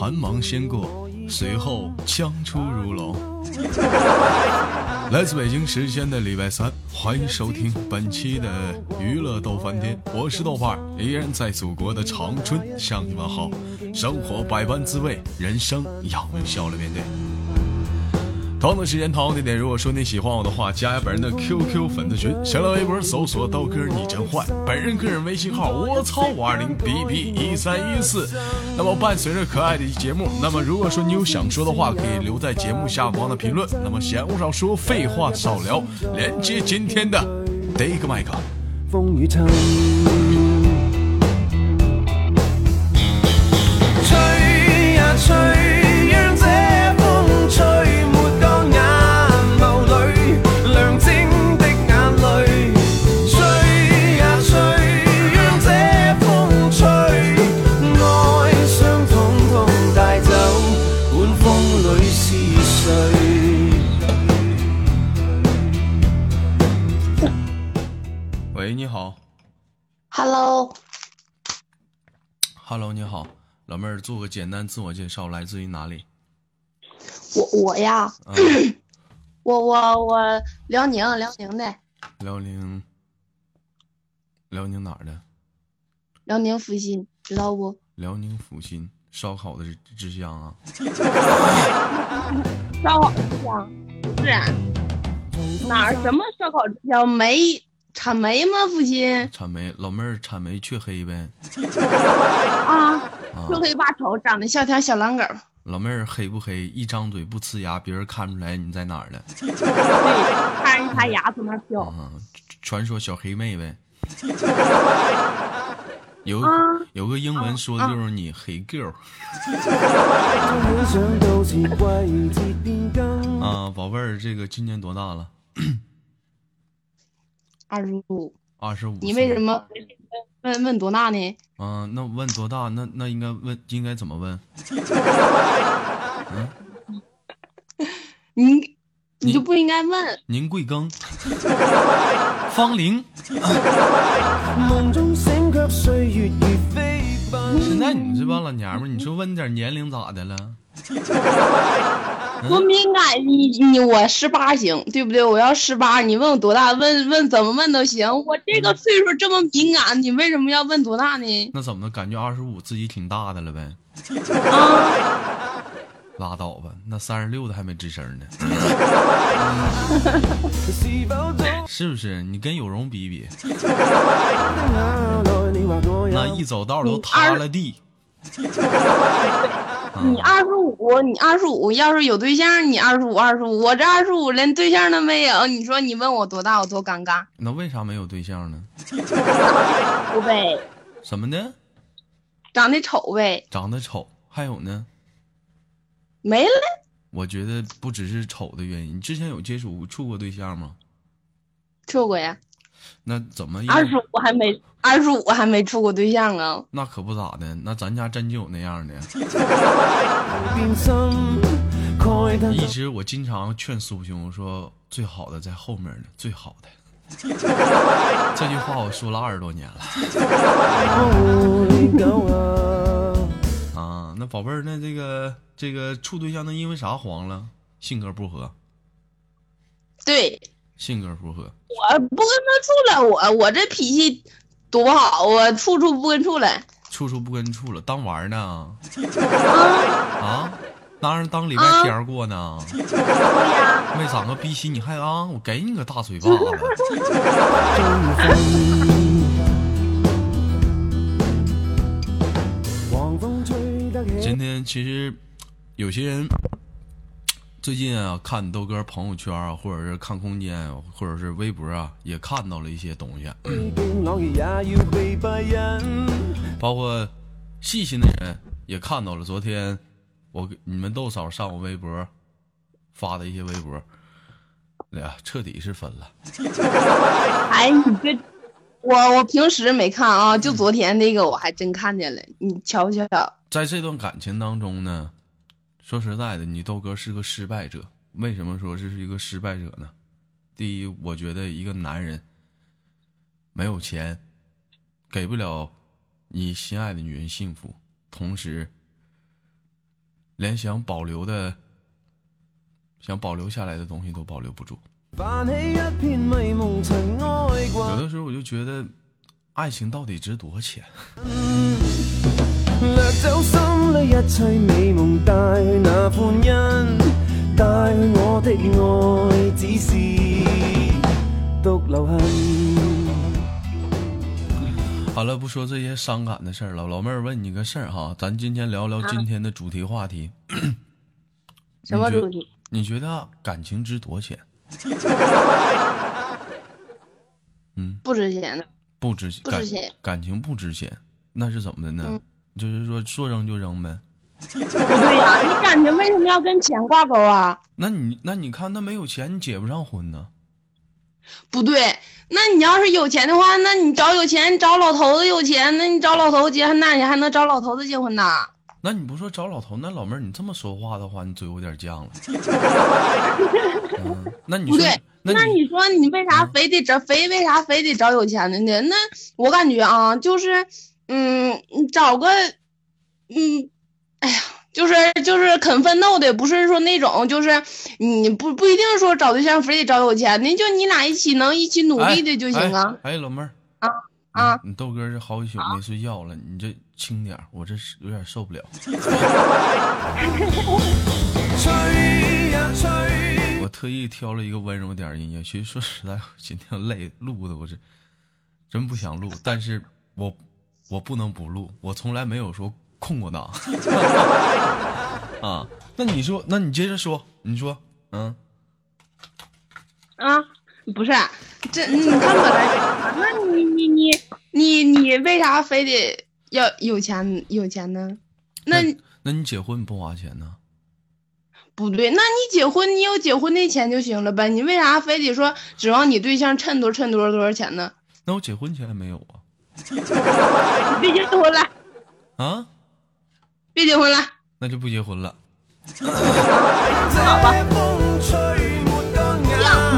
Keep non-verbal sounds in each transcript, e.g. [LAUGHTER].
寒芒先过，随后枪出如龙。[LAUGHS] 来自北京时间的礼拜三，欢迎收听本期的娱乐逗翻天，我是豆瓣，依然在祖国的长春向你们好。生活百般滋味，人生要微笑来面对。同样的时间，同样的地点。如果说你喜欢我的话，加下本人的 QQ 粉丝群，新浪微博搜索刀哥你真坏，本人个人微信号我操五二零 B B 一三一四。那么伴随着可爱的节目，那么如果说你有想说的话，可以留在节目下方的评论。那么闲话少说，废话少聊，连接今天的第一个麦克。风雨做个简单自我介绍，来自于哪里？我我呀，[CLEARS THROAT] 我我我辽宁辽宁的。辽宁，辽宁哪儿的？辽宁阜新，知道不？辽宁阜新，烧烤的之乡啊。[LAUGHS] 烧烤之乡不是哪儿？什么烧烤之乡？煤。产煤吗？阜新产煤，老妹儿产煤黢黑呗。啊，黢黑八丑，长得像条小狼狗。老妹儿黑不黑？一张嘴不呲牙，别人看出来你在哪儿了。对，看着一排牙从那飘。传说小黑妹呗。[LAUGHS] 有有个英文说的就是你黑 girl。啊，宝贝儿，这个今年多大了？二十五，二十五。你为什么问问多大呢？嗯，那问多大？那那应该问，应该怎么问？[LAUGHS] 嗯，你你就不应该问。您贵庚？[LAUGHS] 芳龄？现在你这帮老娘们，你说问点年龄咋的了？多敏感，你你我十八行，对不对？我要十八，你问我多大？问问怎么问都行。我这个岁数这么敏感，你为什么要问多大呢？那怎么感觉二十五自己挺大的了呗？啊，[LAUGHS] 拉倒吧，那三十六的还没吱声呢。[LAUGHS] 是不是？你跟有容比比，[LAUGHS] 那一走道都塌了地。你二十五，你二十五，要是有对象，你二十五，二十五，我这二十五连对象都没有，你说你问我多大，我多尴尬。那为啥没有对象呢？[LAUGHS] 丑呗。什么呢？长得丑呗。长得丑，还有呢？没了。我觉得不只是丑的原因，你之前有接触处过对象吗？处过呀。那怎么？二十五还没，二十五还没处过对象啊？那可不咋的，那咱家真就有那样的。[LAUGHS] 一直我经常劝苏兄说，最好的在后面呢，最好的。[LAUGHS] 这句话我说了二十多年了。啊，那宝贝儿，那这个这个处对象，那因为啥黄了？性格不合。对。性格不合，我不跟他处了，我我这脾气多不好啊，处处不跟处了，处处不跟处了，当玩呢？啊啊，[LAUGHS] 拿人当礼拜天过呢？[LAUGHS] 没长个逼心，你还啊？我给你个大嘴巴子！[LAUGHS] 今天其实有些人。最近啊，看豆哥朋友圈啊，或者是看空间，或者是微博啊，也看到了一些东西。包括细心的人也看到了。昨天我你们豆嫂上我微博发的一些微博，哎呀，彻底是分了。[LAUGHS] 哎，你这我我平时没看啊，就昨天那个我还真看见了。你瞧瞧，在这段感情当中呢。说实在的，你豆哥是个失败者。为什么说这是一个失败者呢？第一，我觉得一个男人没有钱，给不了你心爱的女人幸福，同时连想保留的、想保留下来的东西都保留不住。有。的时候我就觉得，爱情到底值多少钱？[LAUGHS] 掠走心里一切美夢，帶去那歡欣，帶去我的愛，只是獨留恨。好了，不说这些伤感的事儿了。老妹儿问你个事儿哈，咱今天聊聊今天的主题话题。[COUGHS] 什么你觉主题？你觉得感情值多少钱？[LAUGHS] 不值钱的，不值感不值钱感情不值钱，那是怎么的呢？嗯就是说说扔就扔呗。不对呀、你感情为什么要跟钱挂钩啊？那你那你看那没有钱，你结不上婚呢？不对，那你要是有钱的话，那你找有钱，找老头子有钱，那你找老头子结婚，那你还能找老头子结婚呢？那你不说找老头，那老妹儿你这么说话的话，你嘴有点犟了。[LAUGHS] 嗯，那你说不对，那那你说你为啥非得找非为啥非得找有钱的呢？那我感觉啊，就是嗯，你找个嗯，哎呀，就是就是肯奋斗的，不是说那种就是你不不一定说找对象非得找有钱的，就你俩一起能一起努力的就行啊。哎。哎，老妹儿啊啊你豆哥这好几宿没睡觉了，你这轻点儿我这是有点受不了。[LAUGHS] 我特意挑了一个温柔点的音乐，其实说实在，我今天累，录的我这真不想录，但是我我不能不录，我从来没有说空过档 [LAUGHS] 啊。那你说，那你接着说，你说，嗯，啊，不是，这你看我来，那你你你你你为啥非得要有钱有钱呢？那那那你结婚不花钱呢？不对，那你结婚你有结婚那钱就行了呗，你为啥非得说指望你对象趁多趁多少多少钱呢？那我结婚钱没有啊？你别结婚了，啊，别结婚了，那就不结婚了。好吧，風吹沒乾犟，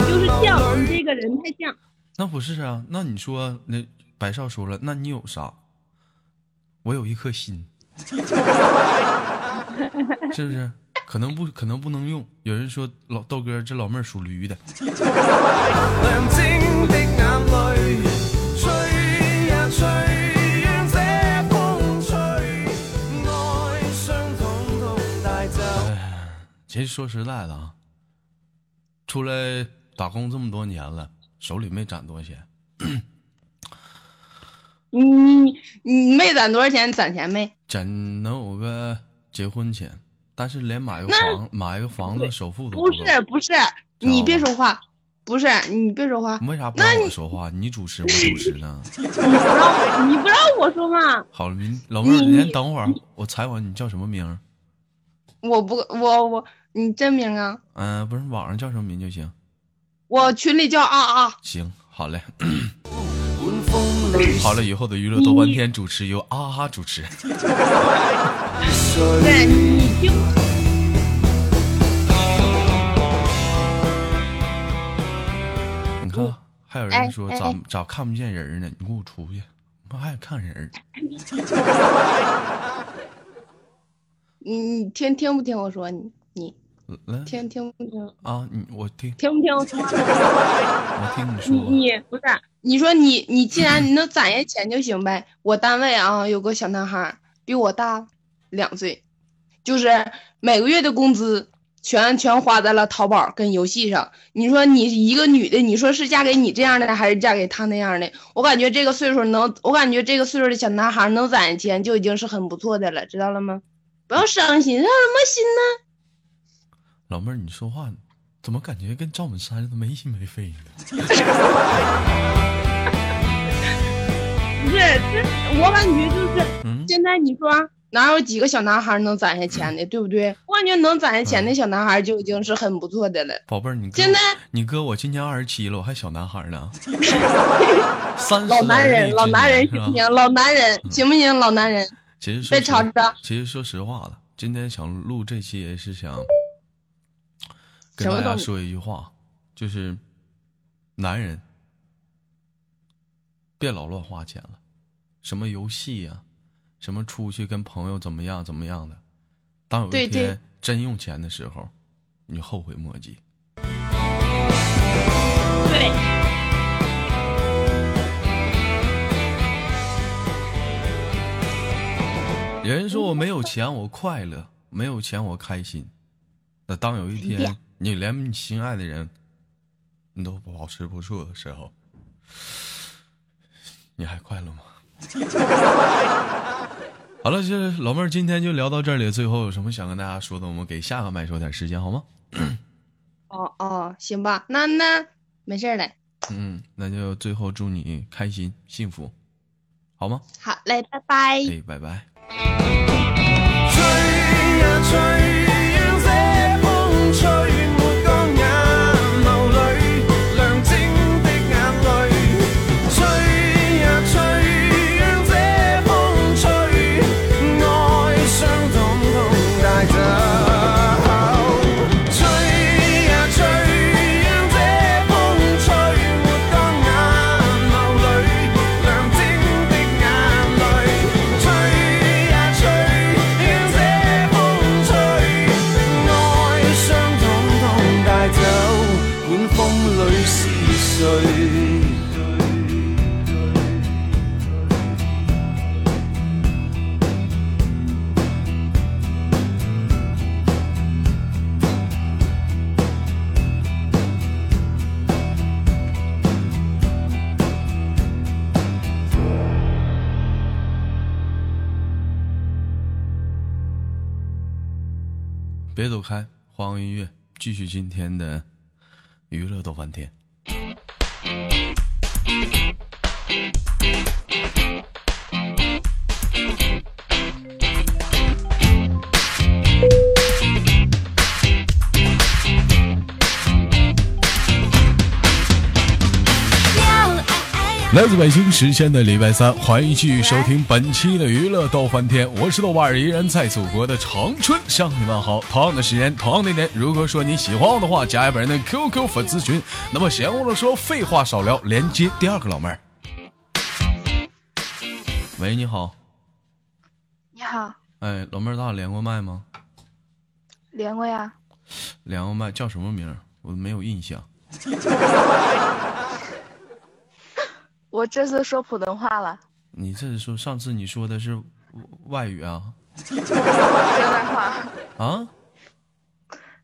你。就是犟，你这个人太犟。那不是啊？那你说，那白少说了，那你有啥？我有一颗心，[LAUGHS] 是不是？可能不可能不能用。有人说老豆哥这老妹儿属驴的，[LAUGHS] 其实说实在的啊，出来打工这么多年了，手里没攒多少钱。你你你没攒多少钱？攒钱没？攒能有个结婚钱，但是连买个房买个房子首付都不是不是，你别说话，不是你别说话，为啥不让那我说话？你主持我主持呢？[LAUGHS] 你不让我你不让我说嘛？好了，你老妹儿，你先等会儿，我采访你叫什么名？我不我我你真名啊？嗯、不是网上叫什么名就行。我群里叫啊啊，行，好嘞，好了，以后的娱乐多半天主持由啊哈主持。对你听你看，还有人哎说哎咋咋看不见人呢？你给我出去，我还看人。[LAUGHS] 你你听听不听我说你你来听听不听啊，你我听听不听我说话？我听你你说。你不是你说你你既然你能攒下钱就行呗。我单位啊有个小男孩儿比我大两岁，就是每个月的工资全全花在了淘宝跟游戏上。你说你一个女的，你说是嫁给你这样的还是嫁给他那样的？我感觉这个岁数能，我感觉这个岁数的小男孩能攒下钱就已经是很不错的了，知道了吗？不要伤心，伤什么心呢？老妹儿，你说话怎么感觉跟赵本山似的没心没肺呢？[LAUGHS] 不是，这我感觉就是。嗯，现在你说哪有几个小男孩能攒下钱的，对不对？我感觉能攒下钱的小男孩就已经是很不错的了。宝贝儿，你哥现在你哥我今年二十七了，我还小男孩呢。[LAUGHS] 三十老男人，老男人行不行？老男人行不行？老男人，其实说实别吵着。其实说实话了，今天想录这期也是想跟大家说一句话，就是男人别老乱花钱了，什么游戏呀、什么出去跟朋友怎么样怎么样的，当有一天真用钱的时候，你后悔莫及。对，有人说我没有钱我快乐，没有钱我开心。那当有一天你连你心爱的人，你都保持不住的时候，你还快乐吗？[LAUGHS] 好了，这老妹儿今天就聊到这里。最后有什么想跟大家说的，我们给下个麦说点时间好吗？哦哦，行吧，那那没事儿嘞。嗯，那就最后祝你开心幸福，好吗？好嘞，拜拜。哎，拜拜。吹呀吹，别走开，换个音乐，继续今天的娱乐逗翻天。来自北京时间的礼拜三，欢迎继续收听本期的娱乐逗翻天，我是豆瓣儿，依然在祖国的长春向你们好。同样的时间，同样的点，如果说你喜欢我的话，加一本人的 QQ 粉丝群。那么闲话少说，废话少聊，连接第二个老妹儿。喂，你好，你好，哎，老妹儿，咱俩连过麦吗？连过呀？连过麦，叫什么名儿？我没有印象。[LAUGHS] 我这次说普通话了，你这是说上次你说的是外语啊？河南话。啊？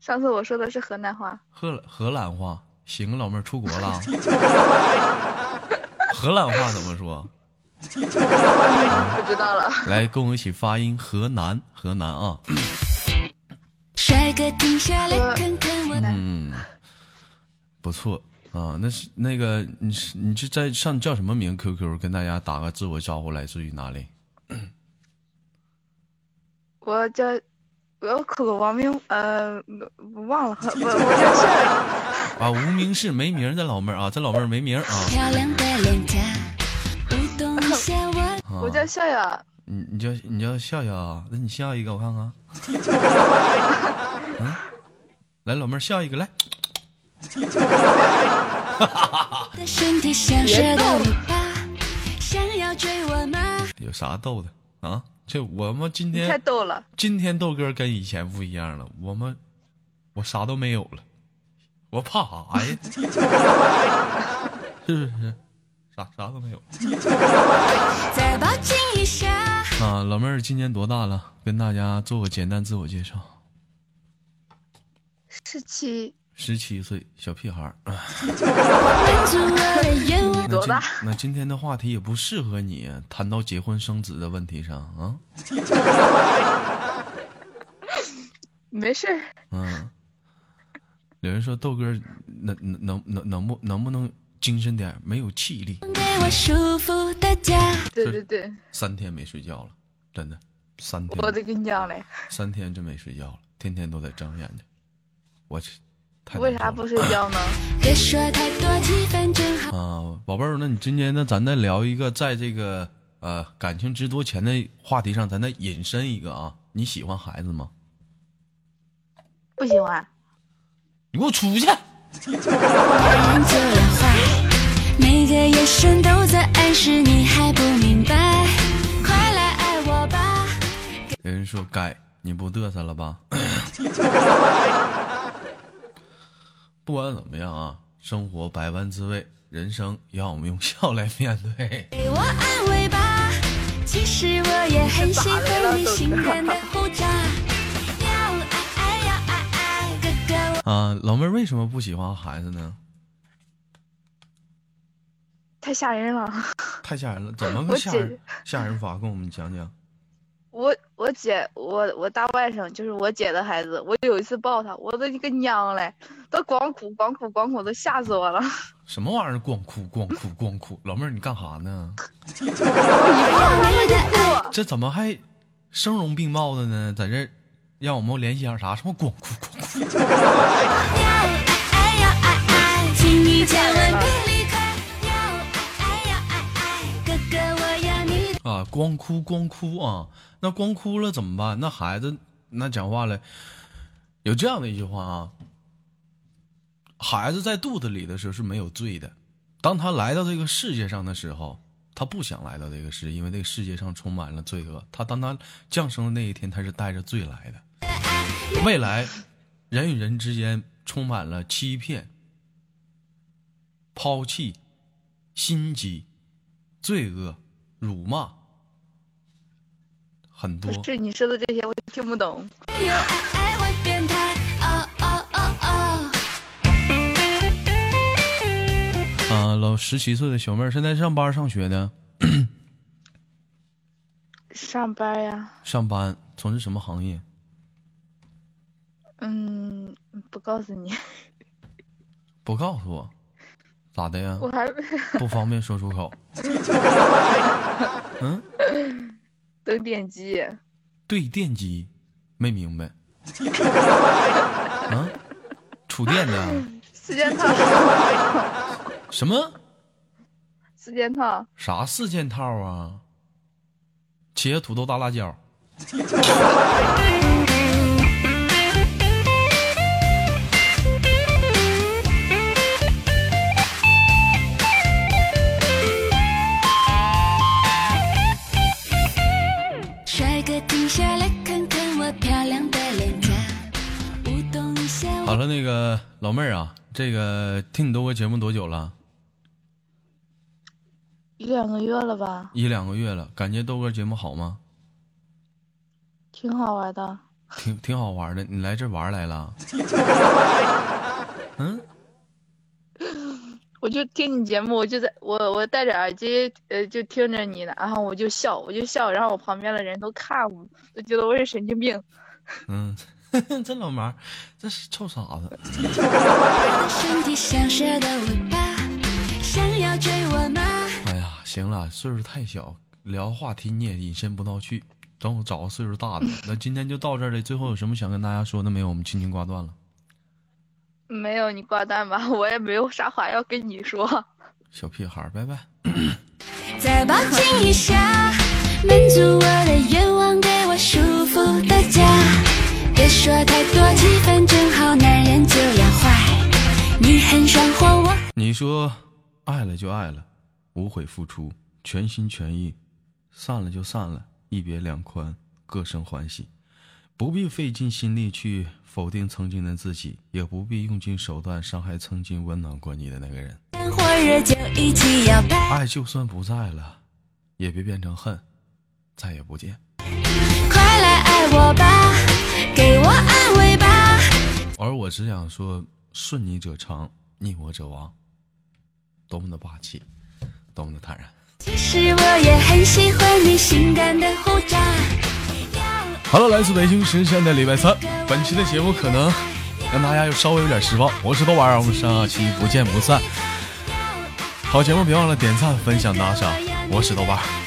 上次我说的是河南话，荷荷兰话，行，老妹儿出国了。[LAUGHS] 荷兰话怎么说？不知道了。来，跟我一起发音，河南，河南啊。帅哥停下来看看我，嗯，不错啊。那是那个，你是你是在上叫什么名？QQ 跟大家打个自我招呼，来自于哪里？我叫我口个网名，呃，我忘了，[LAUGHS] 我，我叫笑笑。啊，无名氏没名的老妹儿啊，这老妹儿没名啊。漂亮的脸颊，舞动一下我。叫笑笑，你你叫你叫笑笑啊？那你笑一个我看看。[LAUGHS] 嗯，来，老妹儿笑一个来。的身体像蛇的尾巴，想要追我吗？有啥逗的啊？这我们今天太天逗了。今天豆哥跟以前不一样了，我们我啥都没有了，我怕啥呀？[LAUGHS] 是不是？啥啥都没有 [LAUGHS] 再抱紧一下，啊！老妹儿今年多大了？跟大家做个简单自我介绍。十七，十七岁小屁孩儿。[LAUGHS] 那今多大那今天的话题也不适合你谈到结婚生子的问题上啊。[LAUGHS] 没事儿。嗯，有人说豆哥能能能能能不能不能精神点，没有气力，给我舒服的家，对对对，三天没睡觉了，真的，三天我得跟你讲嘞，三天真没睡觉了，天天都在睁眼睛，我去，太为啥不睡觉呢？[COUGHS] 别说太多，气氛正好。啊，宝贝儿？那你今天呢？咱再聊一个，在这个呃感情值多钱的话题上，咱再引申一个啊，你喜欢孩子吗？不喜欢。你给我出去！每个眼神都在暗示你还不明白，快来爱我吧。有人说该你不嘚瑟了吧？[LAUGHS] 不管怎么样啊，生活百般滋味，人生要我们用笑来面对。给我安慰吧，其实我也很喜欢你性感的胡渣。要爱爱要爱爱，哥哥我。啊，老妹儿为什么不喜欢孩子呢？太吓人了。太吓人了，怎么个吓人吓人法？跟我们讲讲。我我姐我我大外甥就是我姐的孩子，我有一次抱他，我都一个娘嘞，都光哭光哭光哭，都吓死我了。[LAUGHS] 什么玩意儿？光哭光哭光哭！老妹儿，你干啥呢？这怎么还声容并茂的呢？在这让我们联系下啥？什么光哭光哭？啊，光哭光哭啊！那光哭了怎么办？那孩子那讲话了，有这样的一句话啊：孩子在肚子里的时候是没有罪的，当他来到这个世界上的时候，他不想来到这个世界，因为这个世界上充满了罪恶。他当他降生的那一天，他是带着罪来的。未来，人与人之间充满了欺骗、抛弃、心机、罪恶、辱骂，很多。是你说的这些我听不懂。有爱爱会变态。哦哦哦哦。啊，老十七岁的小妹儿，现在上班上学呢？[CLEARS THROAT] 上班呀，上班从事什么行业？嗯，不告诉你，不告诉我，咋的呀？我还不方便说出口。[LAUGHS] 嗯，等电机。对电机，没明白。[LAUGHS] 啊，触电的四件套，什么四件套，啥四件套啊？茄子、土豆、大辣椒。[LAUGHS] 老妹儿啊，这个听你豆哥节目多久了？一两个月了吧，一两个月了，感觉豆哥节目好吗？挺好玩的。挺挺好玩的，你来这玩来了？[LAUGHS] 嗯，我就听你节目，我就在我我戴着耳机，呃，就听着你的，然后我就笑，我就笑，然后我旁边的人都看我，都觉得我是神经病。[LAUGHS] 嗯，[LAUGHS] 这老毛，这是臭傻子。身体像蛇的尾巴，想要追我吗？哎呀，行了，岁数太小，聊话题你也引申不到去。等我找个岁数大的。那今天就到这儿了。最后有什么想跟大家说的没有？我们轻轻挂断了。没有你挂断吧，我也没有啥话要跟你说。[LAUGHS] 小屁孩，拜拜。再抱紧一下，满足我的愿望，给我舒服的家。别说太多，气氛正好，男人就要坏。你很爽活，我你说爱了就爱了，无悔付出，全心全意；散了就散了，一别两宽，各生欢喜。不必费尽心力去否定曾经的自己，也不必用尽手段伤害曾经温暖过你的那个人。爱就算不在了，也别变成恨，再也不见。快来爱我吧，给我安慰吧。而我只想说，顺你者昌，逆我者亡。多么的霸气，多么的坦然。其实我也很喜欢你性感的胡渣。好了，来自北京时间的礼拜三，本期的节目可能让大家又稍微有点失望。我是豆瓣儿，我们下期不见不散。好节目别忘了点赞、分享、打赏。我是豆瓣儿。